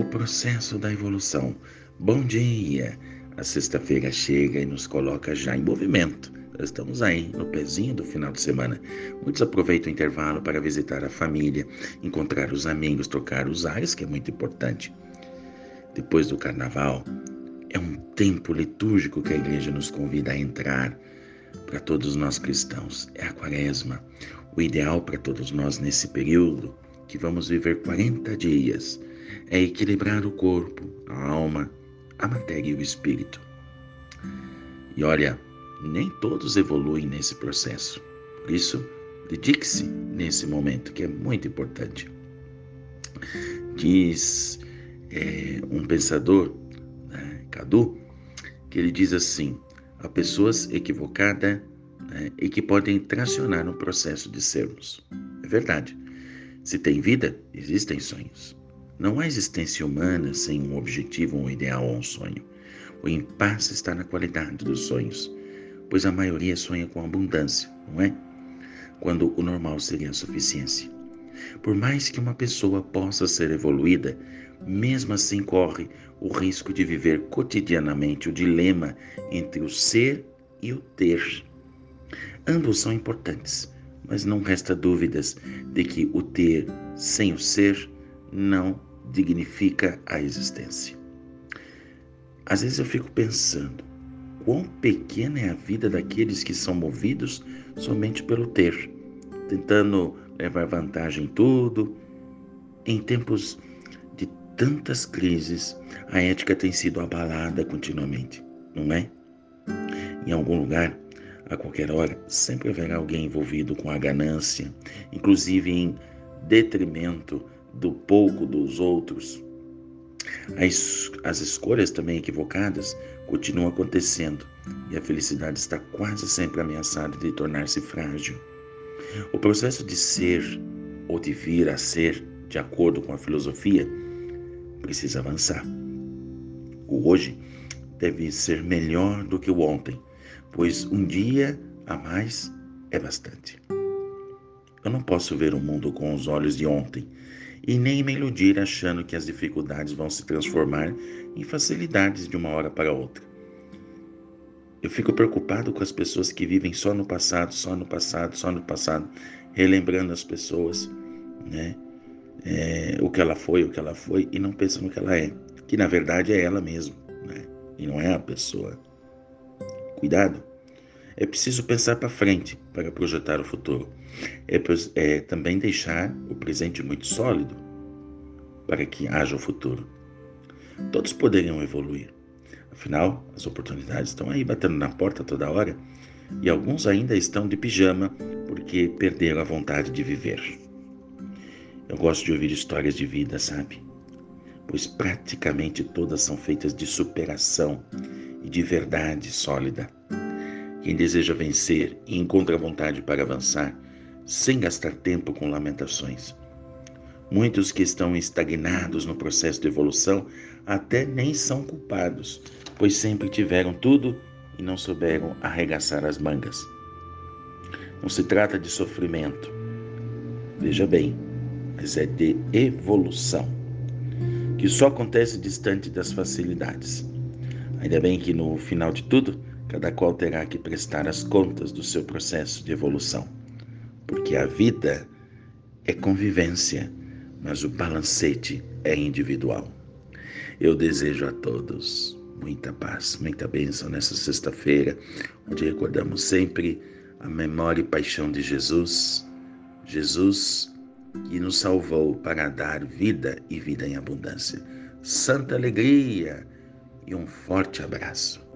o processo da evolução. Bom dia! A sexta-feira chega e nos coloca já em movimento. Estamos aí no pezinho do final de semana. Muitos aproveitam o intervalo para visitar a família, encontrar os amigos, trocar os ares, que é muito importante. Depois do carnaval, é um tempo litúrgico que a igreja nos convida a entrar para todos nós cristãos. É a quaresma, o ideal para todos nós nesse período que vamos viver 40 dias é equilibrar o corpo, a alma, a matéria e o espírito. E olha, nem todos evoluem nesse processo. Por isso, dedique-se nesse momento que é muito importante. Diz é, um pensador, né, Cadu, que ele diz assim: há pessoas equivocadas né, e que podem tracionar no processo de sermos. É verdade. Se tem vida, existem sonhos. Não há existência humana sem um objetivo, um ideal ou um sonho. O impasse está na qualidade dos sonhos, pois a maioria sonha com abundância, não é? Quando o normal seria a suficiência. Por mais que uma pessoa possa ser evoluída, mesmo assim corre o risco de viver cotidianamente o dilema entre o ser e o ter. Ambos são importantes, mas não resta dúvidas de que o ter sem o ser não dignifica a existência. Às vezes eu fico pensando, quão pequena é a vida daqueles que são movidos somente pelo ter, tentando levar vantagem em tudo. Em tempos de tantas crises, a ética tem sido abalada continuamente, não é? Em algum lugar, a qualquer hora, sempre haverá alguém envolvido com a ganância, inclusive em detrimento do pouco dos outros. As, as escolhas também equivocadas continuam acontecendo e a felicidade está quase sempre ameaçada de tornar-se frágil. O processo de ser ou de vir a ser, de acordo com a filosofia, precisa avançar. O hoje deve ser melhor do que o ontem pois um dia a mais é bastante. Eu não posso ver o mundo com os olhos de ontem e nem me iludir achando que as dificuldades vão se transformar em facilidades de uma hora para outra. Eu fico preocupado com as pessoas que vivem só no passado, só no passado, só no passado, relembrando as pessoas, né? É, o que ela foi, o que ela foi, e não pensam no que ela é, que na verdade é ela mesma, né? E não é a pessoa. Cuidado. É preciso pensar para frente para projetar o futuro. É, é também deixar o presente muito sólido para que haja o futuro. Todos poderiam evoluir. Afinal, as oportunidades estão aí batendo na porta toda hora e alguns ainda estão de pijama porque perderam a vontade de viver. Eu gosto de ouvir histórias de vida, sabe? Pois praticamente todas são feitas de superação e de verdade sólida. Quem deseja vencer e encontra vontade para avançar, sem gastar tempo com lamentações. Muitos que estão estagnados no processo de evolução até nem são culpados, pois sempre tiveram tudo e não souberam arregaçar as mangas. Não se trata de sofrimento, veja bem, mas é de evolução, que só acontece distante das facilidades. Ainda bem que no final de tudo, cada qual terá que prestar as contas do seu processo de evolução, porque a vida é convivência, mas o balancete é individual. Eu desejo a todos muita paz, muita bênção nessa sexta-feira, onde recordamos sempre a memória e paixão de Jesus, Jesus que nos salvou para dar vida e vida em abundância. Santa alegria! e um forte abraço.